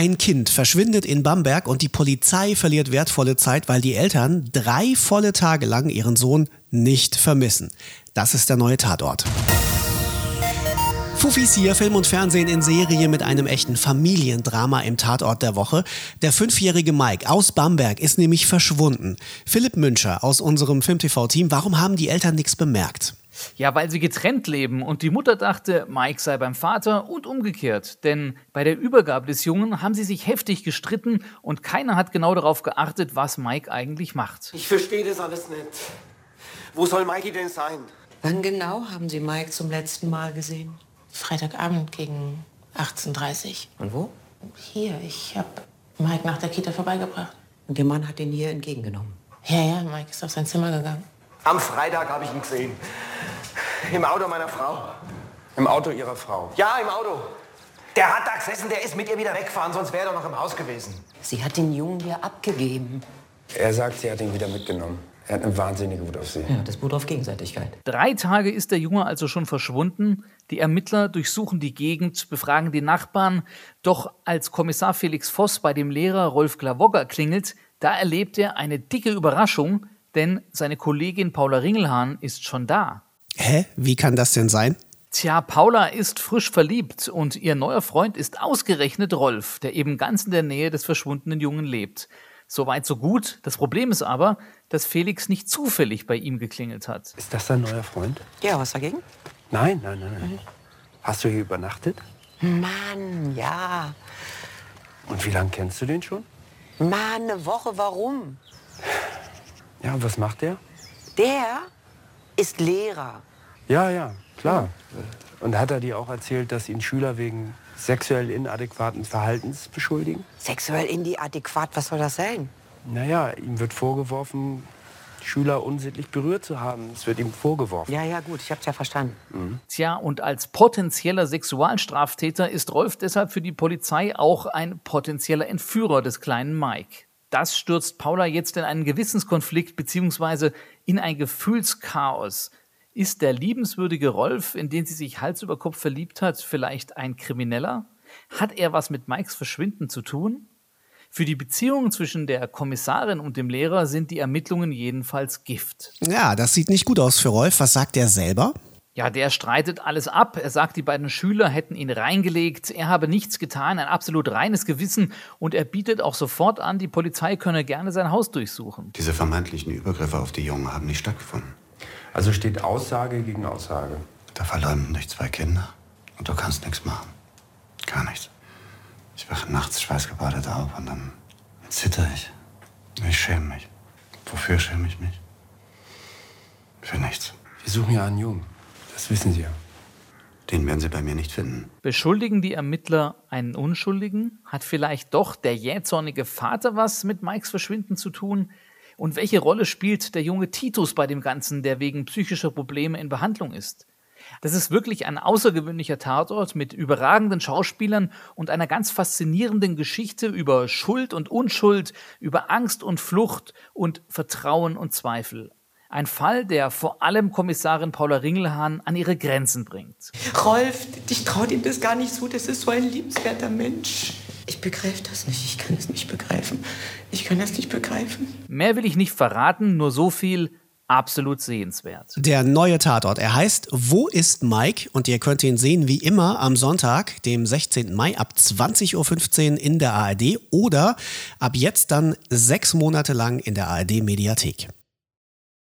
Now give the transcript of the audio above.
Ein Kind verschwindet in Bamberg und die Polizei verliert wertvolle Zeit, weil die Eltern drei volle Tage lang ihren Sohn nicht vermissen. Das ist der neue Tatort. Fufis hier, Film und Fernsehen in Serie mit einem echten Familiendrama im Tatort der Woche. Der fünfjährige Mike aus Bamberg ist nämlich verschwunden. Philipp Münscher aus unserem Film-TV-Team, warum haben die Eltern nichts bemerkt? Ja, weil sie getrennt leben und die Mutter dachte, Mike sei beim Vater und umgekehrt. Denn bei der Übergabe des Jungen haben sie sich heftig gestritten und keiner hat genau darauf geachtet, was Mike eigentlich macht. Ich verstehe das alles nicht. Wo soll Mikey denn sein? Wann genau haben Sie Mike zum letzten Mal gesehen? Freitagabend gegen 18.30 Uhr. Und wo? Hier, ich habe Mike nach der Kita vorbeigebracht. Und der Mann hat ihn hier entgegengenommen. Ja, ja, Mike ist auf sein Zimmer gegangen. Am Freitag habe ich ihn gesehen. Im Auto meiner Frau. Im Auto Ihrer Frau? Ja, im Auto. Der hat da gesessen, der ist mit ihr wieder weggefahren, sonst wäre er doch noch im Haus gewesen. Sie hat den Jungen hier abgegeben. Er sagt, sie hat ihn wieder mitgenommen. Er hat eine wahnsinnige Wut auf sie. Ja, das beruht auf Gegenseitigkeit. Drei Tage ist der Junge also schon verschwunden. Die Ermittler durchsuchen die Gegend, befragen die Nachbarn. Doch als Kommissar Felix Voss bei dem Lehrer Rolf Glavogger klingelt, da erlebt er eine dicke Überraschung, denn seine Kollegin Paula Ringelhahn ist schon da. Hä? Wie kann das denn sein? Tja, Paula ist frisch verliebt und ihr neuer Freund ist ausgerechnet Rolf, der eben ganz in der Nähe des verschwundenen Jungen lebt. Soweit so gut. Das Problem ist aber, dass Felix nicht zufällig bei ihm geklingelt hat. Ist das dein neuer Freund? Ja, was dagegen? Nein, nein, nein, nein. Hast du hier übernachtet? Mann, ja. Und wie lange kennst du den schon? Mann, eine Woche, warum? Ja, was macht der? Der ist Lehrer. Ja, ja, klar. Und hat er dir auch erzählt, dass ihn Schüler wegen sexuell inadäquaten Verhaltens beschuldigen? Sexuell inadäquat, was soll das sein? Naja, ihm wird vorgeworfen, Schüler unsittlich berührt zu haben. Es wird ihm vorgeworfen. Ja, ja, gut, ich hab's ja verstanden. Tja, und als potenzieller Sexualstraftäter ist Rolf deshalb für die Polizei auch ein potenzieller Entführer des kleinen Mike. Das stürzt Paula jetzt in einen Gewissenskonflikt bzw. in ein Gefühlschaos. Ist der liebenswürdige Rolf, in den sie sich Hals über Kopf verliebt hat, vielleicht ein Krimineller? Hat er was mit Mikes Verschwinden zu tun? Für die Beziehung zwischen der Kommissarin und dem Lehrer sind die Ermittlungen jedenfalls Gift. Ja, das sieht nicht gut aus für Rolf. Was sagt er selber? Ja, der streitet alles ab. Er sagt, die beiden Schüler hätten ihn reingelegt. Er habe nichts getan, ein absolut reines Gewissen. Und er bietet auch sofort an, die Polizei könne gerne sein Haus durchsuchen. Diese vermeintlichen Übergriffe auf die Jungen haben nicht stattgefunden. Also steht Aussage gegen Aussage. Da verleumden dich zwei Kinder und du kannst nichts machen. Gar nichts. Ich wache nachts schweißgebadet auf und dann zitter ich. Ich schäme mich. Wofür schäme ich mich? Für nichts. Wir suchen ja einen Jungen. Das wissen Sie ja. Den werden Sie bei mir nicht finden. Beschuldigen die Ermittler einen Unschuldigen? Hat vielleicht doch der jähzornige Vater was mit Mikes Verschwinden zu tun? Und welche Rolle spielt der junge Titus bei dem Ganzen, der wegen psychischer Probleme in Behandlung ist? Das ist wirklich ein außergewöhnlicher Tatort mit überragenden Schauspielern und einer ganz faszinierenden Geschichte über Schuld und Unschuld, über Angst und Flucht und Vertrauen und Zweifel. Ein Fall, der vor allem Kommissarin Paula Ringelhahn an ihre Grenzen bringt. Rolf, ich traue ihm das gar nicht zu. Das ist so ein liebenswerter Mensch. Ich begreife das nicht. Ich kann es nicht begreifen. Ich kann das nicht begreifen. Mehr will ich nicht verraten, nur so viel absolut sehenswert. Der neue Tatort. Er heißt Wo ist Mike? Und ihr könnt ihn sehen wie immer am Sonntag, dem 16. Mai ab 20.15 Uhr in der ARD oder ab jetzt dann sechs Monate lang in der ARD Mediathek.